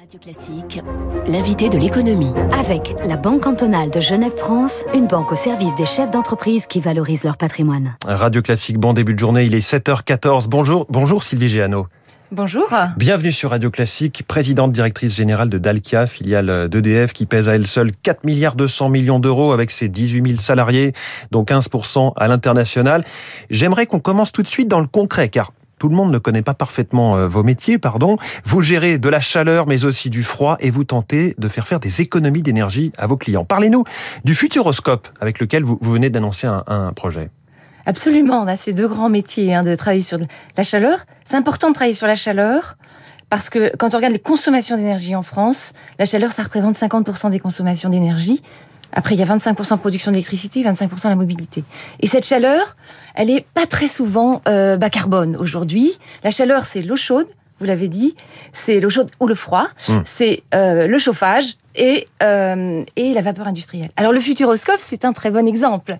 Radio Classique, l'invité de l'économie. Avec la Banque cantonale de Genève-France, une banque au service des chefs d'entreprise qui valorisent leur patrimoine. Radio Classique, bon début de journée, il est 7h14. Bonjour, bonjour Sylvie Géano. Bonjour. Bienvenue sur Radio Classique, présidente directrice générale de Dalkia, filiale d'EDF qui pèse à elle seule 4 milliards 200 millions d'euros avec ses 18 000 salariés, dont 15% à l'international. J'aimerais qu'on commence tout de suite dans le concret car tout le monde ne connaît pas parfaitement euh, vos métiers, pardon. Vous gérez de la chaleur, mais aussi du froid, et vous tentez de faire faire des économies d'énergie à vos clients. Parlez-nous du Futuroscope avec lequel vous, venez d'annoncer un projet. Absolument, on a ces deux grands métiers hein, de travailler sur la chaleur. C'est important de travailler sur la chaleur parce que quand on regarde les consommations d'énergie en France, la chaleur, ça représente 50% des consommations d'énergie. Après, il y a 25% de production d'électricité, 25% de la mobilité. Et cette chaleur, elle est pas très souvent euh, bas carbone aujourd'hui. La chaleur, c'est l'eau chaude, vous l'avez dit, c'est l'eau chaude ou le froid, hmm. c'est euh, le chauffage et, euh, et la vapeur industrielle. Alors le Futuroscope, c'est un très bon exemple,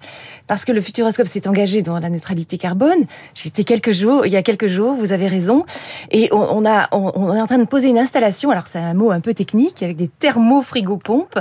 parce que le Futuroscope s'est engagé dans la neutralité carbone. J'étais quelques jours, il y a quelques jours, vous avez raison, et on, a, on, est en train de poser une installation, alors c'est un mot un peu technique, avec des thermofrigopompes.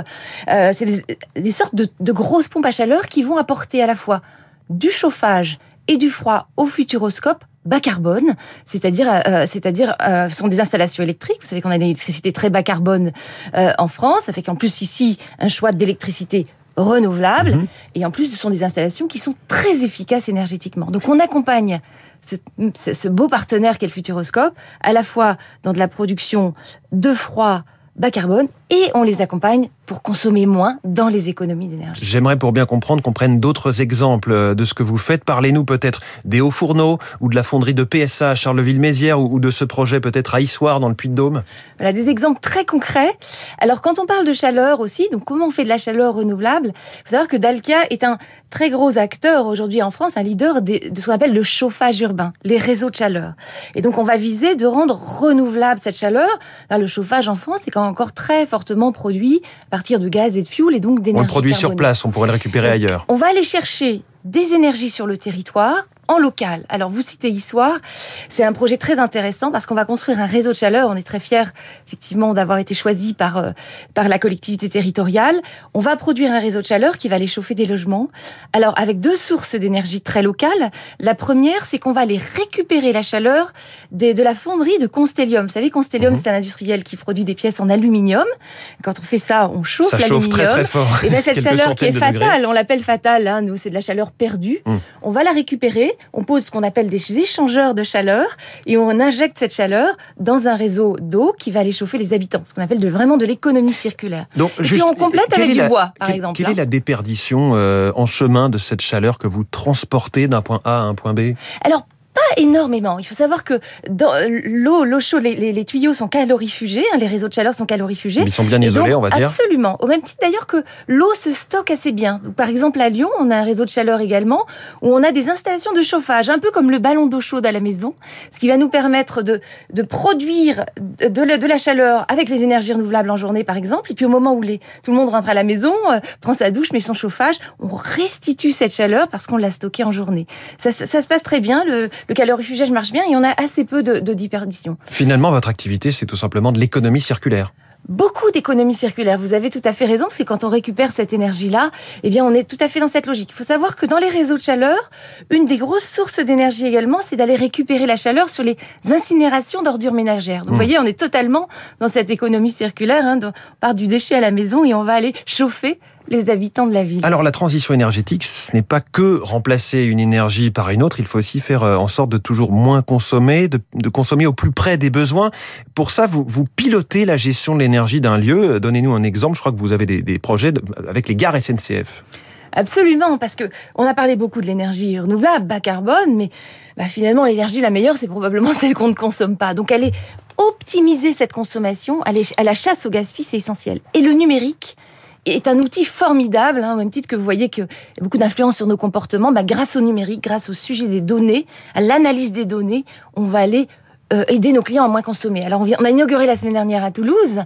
Euh, c'est des, des, sortes de, de grosses pompes à chaleur qui vont apporter à la fois du chauffage et du froid au Futuroscope bas carbone, c'est-à-dire, euh, euh, c'est-à-dire, euh, ce sont des installations électriques. Vous savez qu'on a une électricité très bas carbone en France. Ça fait qu'en plus ici, un choix d'électricité renouvelable. Mhm. Et en plus, ce sont des installations qui sont très efficaces énergétiquement. Donc, on accompagne ce, ce beau partenaire qu'est le Futuroscope, à la fois dans de la production de froid bas carbone et on les accompagne pour consommer moins dans les économies d'énergie. J'aimerais pour bien comprendre qu'on prenne d'autres exemples euh, de ce que vous faites. Parlez-nous peut-être des hauts fourneaux ou de la fonderie de PSA à Charleville-Mézières ou de ce projet peut-être à Issoire dans le Puy-de-Dôme. Voilà des exemples très concrets. Alors quand on parle de chaleur aussi, donc comment on fait de la chaleur renouvelable? Il faut savoir que Dalkia est un très gros acteur aujourd'hui en France, un leader de ce qu'on appelle le chauffage urbain, les réseaux de chaleur. Et donc on va viser de rendre renouvelable cette chaleur. le chauffage en France est encore très fortement produit partir de gaz et de et donc d'énergie. On le produit sur place, on pourrait le récupérer ailleurs. On va aller chercher des énergies sur le territoire en local. Alors vous citez Issoire, c'est un projet très intéressant parce qu'on va construire un réseau de chaleur. On est très fiers effectivement d'avoir été choisi par euh, par la collectivité territoriale. On va produire un réseau de chaleur qui va aller chauffer des logements. Alors avec deux sources d'énergie très locales. La première, c'est qu'on va aller récupérer la chaleur des, de la fonderie de Constellium. Vous savez, Constellium, mhm. c'est un industriel qui produit des pièces en aluminium. Quand on fait ça, on chauffe l'aluminium. Très, très fort. Et bien cette chaleur qui est fatale, on l'appelle fatale. Hein, nous, c'est de la chaleur perdue. Mm. On va la récupérer on pose ce qu'on appelle des échangeurs de chaleur et on injecte cette chaleur dans un réseau d'eau qui va aller chauffer les habitants, ce qu'on appelle de, vraiment de l'économie circulaire. Donc, et puis on complète avec du bois, par exemple. Quelle est la déperdition euh, en chemin de cette chaleur que vous transportez d'un point A à un point B? Alors, pas énormément. Il faut savoir que dans l'eau, l'eau chaude, les, tuyaux sont calorifugés, hein, les réseaux de chaleur sont calorifugés. Ils sont bien isolés, on va dire. Absolument. Au même titre d'ailleurs que l'eau se stocke assez bien. par exemple, à Lyon, on a un réseau de chaleur également où on a des installations de chauffage, un peu comme le ballon d'eau chaude à la maison, ce qui va nous permettre de, de produire de la, de la chaleur avec les énergies renouvelables en journée, par exemple. Et puis au moment où les, tout le monde rentre à la maison, euh, prend sa douche, met son chauffage, on restitue cette chaleur parce qu'on l'a stockée en journée. Ça, ça, ça se passe très bien. Le, le calorifugage marche bien et on a assez peu de, de déperdition. Finalement, votre activité, c'est tout simplement de l'économie circulaire beaucoup d'économie circulaire. Vous avez tout à fait raison, parce que quand on récupère cette énergie-là, eh bien, on est tout à fait dans cette logique. Il faut savoir que dans les réseaux de chaleur, une des grosses sources d'énergie également, c'est d'aller récupérer la chaleur sur les incinérations d'ordures ménagères. Donc, vous mmh. voyez, on est totalement dans cette économie circulaire. Hein, on part du déchet à la maison et on va aller chauffer les habitants de la ville. Alors la transition énergétique, ce n'est pas que remplacer une énergie par une autre, il faut aussi faire euh, en sorte de toujours moins consommer, de, consommer au plus près des besoins. Pour ça, vous, vous pilotez la gestion de l'énergie d'un lieu. Donnez-nous un exemple, je crois que vous avez des, projets avec les gares SNCF. Absolument, parce que on a parlé beaucoup de l'énergie renouvelable, bas carbone, mais bah, finalement l'énergie la meilleure, c'est probablement celle qu'on ne consomme pas. Donc elle est optimiser cette consommation à la chasse au gaz c'est essentiel. Et le numérique, est un outil formidable, hein, au même titre que vous voyez a beaucoup d'influence sur nos comportements. Bah, grâce au numérique, grâce au sujet des données, à l'analyse des données, on va aller euh, aider nos clients à moins consommer. Alors, on, vient, on a inauguré la semaine dernière à Toulouse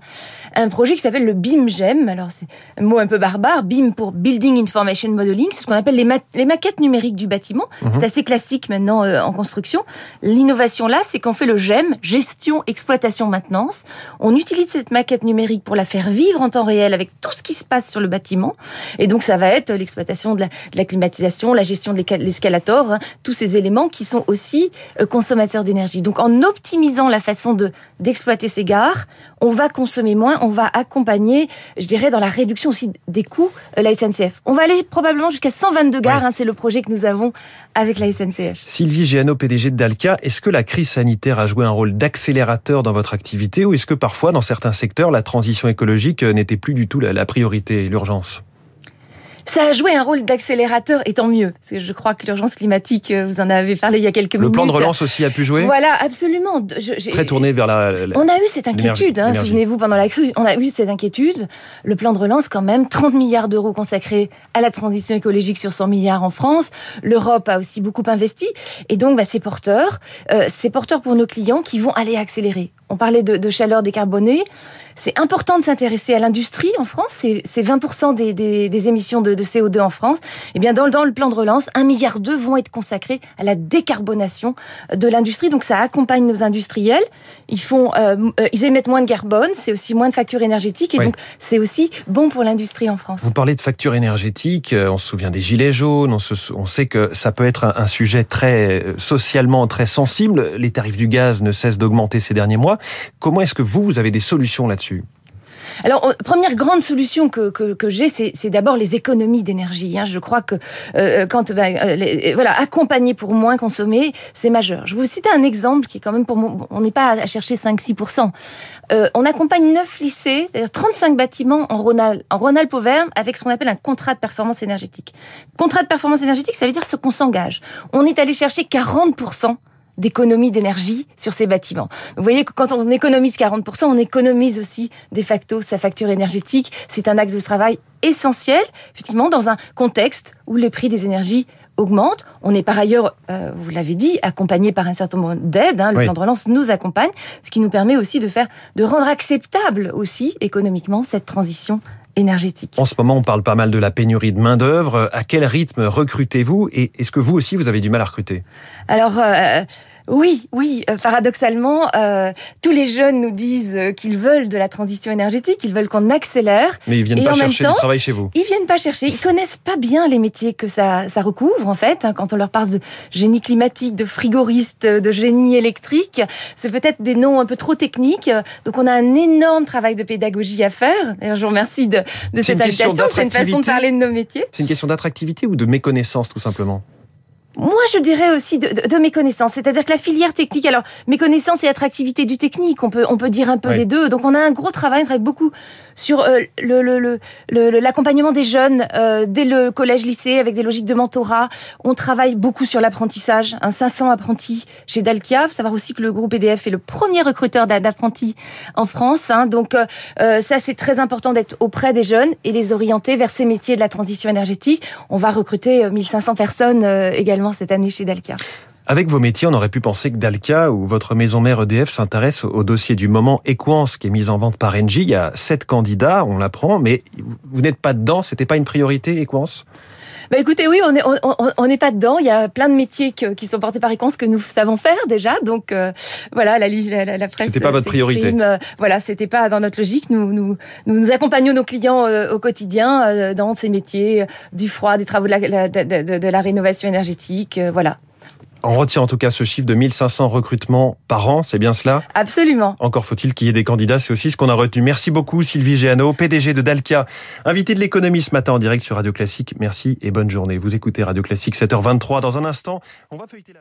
un projet qui s'appelle le BIM-GEM. Alors, c'est un mot un peu barbare. BIM pour Building Information Modeling. C'est ce qu'on appelle les, les, maquettes numériques du bâtiment. Mhm. C'est assez classique maintenant euh, en construction. L'innovation là, c'est qu'on fait le GEM, gestion, exploitation, maintenance. On utilise cette maquette numérique pour la faire vivre en temps réel avec tout ce qui se passe sur le bâtiment. Et donc, ça va être l'exploitation de, de la, climatisation, la gestion de l'escalator, hein, tous ces éléments qui sont aussi euh, consommateurs d'énergie. Donc, en optimisant la façon de d'exploiter ces gares, on va consommer moins, on va accompagner, je dirais, dans la réduction aussi des coûts, euh, la SNCF. On va aller probablement jusqu'à 122 gares, hein, c'est le projet que nous avons avec la SNCF. Sylvie Géano, PDG de Dalca, est-ce que la crise sanitaire a joué un rôle d'accélérateur dans votre activité ou est-ce que parfois, dans certains secteurs, la transition écologique euh, n'était plus du tout la priorité et l'urgence? Ça a joué un rôle d'accélérateur, et tant mieux. Parce que je crois que l'urgence climatique, euh, vous en avez parlé il y a quelques minutes. Le plan de relance aussi a pu jouer Voilà, absolument. Très tourné vers la... on a eu cette inquiétude, hein, souvenez-vous, pendant la crue, on a eu cette inquiétude. Le plan de relance, quand même, 30 milliards d'euros consacrés à la transition écologique sur 100 milliards en France. L'Europe a aussi beaucoup investi. Et donc, bah, c'est porteur. Euh, c'est porteur pour nos clients qui vont aller accélérer. On parlait de, de chaleur décarbonée. C'est important de s'intéresser à l'industrie en France. C'est 20% des, des, des, émissions de, de, CO2 en France. Et eh bien, dans, dans le plan de relance, un milliard d'euros vont être consacrés à la décarbonation de l'industrie. Donc, ça accompagne nos industriels. Ils font, euh, euh, ils émettent moins de carbone. C'est aussi moins de factures énergétiques. Et donc, c'est aussi bon pour l'industrie en France. Vous parlez de factures énergétiques. Euh, on se souvient des gilets jaunes. On, se, on sait que ça peut être un, un sujet très socialement très sensible. Les tarifs du gaz ne cessent d'augmenter ces derniers mois. Comment est-ce que vous, vous avez des solutions là-dessus alors, première grande solution que, que, j'ai, c'est d'abord les économies d'énergie. Hein. Je crois que euh, quand bah, euh, voilà, accompagner pour moins consommer, c'est majeur. Je vais vous citer un exemple qui est quand même pour moi, on n'est pas à chercher 5-6%. Euh, on accompagne 9 lycées, c'est-à-dire 35 bâtiments en Rhône-Alpes en Auvergne avec ce qu'on appelle un contrat de performance énergétique. Contrat de performance énergétique, ça veut dire ce qu'on s'engage. On est allé chercher 40% d'économie d'énergie sur ces bâtiments. Vous voyez que quand on économise 40%, on économise aussi de facto sa facture énergétique. C'est un axe de travail essentiel, effectivement, dans un contexte où les prix des énergies augmentent. On est par ailleurs, euh, vous l'avez dit, accompagné par un certain nombre d'aides. Hein. le plan de relance nous accompagne, ce qui nous permet aussi de faire, de rendre acceptable aussi économiquement cette transition énergétique. En ce moment, on parle pas mal de la pénurie de main d'œuvre. À quel rythme recrutez-vous et est-ce que vous aussi vous avez du mal à recruter? Alors. Euh, oui, oui, euh, paradoxalement, euh, tous les jeunes nous disent euh, qu'ils veulent de la transition énergétique, ils veulent qu'on accélère. Mais ils viennent et pas chercher du travail chez vous. Ils viennent pas chercher, ils connaissent pas bien les métiers que ça, ça recouvre en fait. Hein, quand on leur parle de génie climatique, de frigoriste, de génie électrique, c'est peut-être des noms un peu trop techniques. Donc on a un énorme travail de pédagogie à faire. D'ailleurs, je vous remercie de, de cette invitation. C'est une façon de parler de nos métiers. C'est une question d'attractivité ou de méconnaissance tout simplement? Moi, je dirais aussi de, de, mes connaissances, c'est-à-dire que la filière technique, alors mes connaissances et attractivité du technique, on peut on peut dire un peu les deux. Donc on a un gros travail, on travaille beaucoup sur euh, le l'accompagnement le, le, des jeunes euh, dès le collège-lycée avec des logiques de mentorat. On travaille beaucoup sur l'apprentissage, un 500 apprentis chez Dalkia. Faut savoir aussi que le groupe EDF est le premier recruteur d'apprentis en France. Hein. Donc euh, euh, ça, c'est très important d'être auprès des jeunes et les orienter vers ces métiers de la transition énergétique. On va recruter 1500 personnes également cette année chez Dalkia. Avec vos métiers, on aurait pu penser que Dalkia ou votre maison mère EDF s'intéresse au dossier du moment Equance qui est mis en vente par Engie. Il y a sept candidats, on l'apprend, mais vous n'êtes pas dedans. C'était pas une priorité Equance bah écoutez, oui, on n'est on, n'est pas dedans. Il y a plein de métiers qui sont portés par Equance que nous savons faire déjà. Donc euh, voilà, la, la, la presse. C'était pas votre priorité. Euh, voilà, c'était pas dans notre logique. Nous nous, nous, accompagnons nos clients euh, au quotidien dans ces métiers du froid, des travaux de la, de, de, de la rénovation énergétique. voilà. On retient en tout cas ce chiffre de 1500 recrutements par an, c'est bien cela Absolument. Encore faut-il qu'il y ait des candidats, c'est aussi ce qu'on a retenu. Merci beaucoup Sylvie Géano, PDG de Dalkia, invité de l'économie ce matin en direct sur Radio Classique. Merci et bonne journée. Vous écoutez Radio Classique 7h23 dans un instant. On va feuilleter la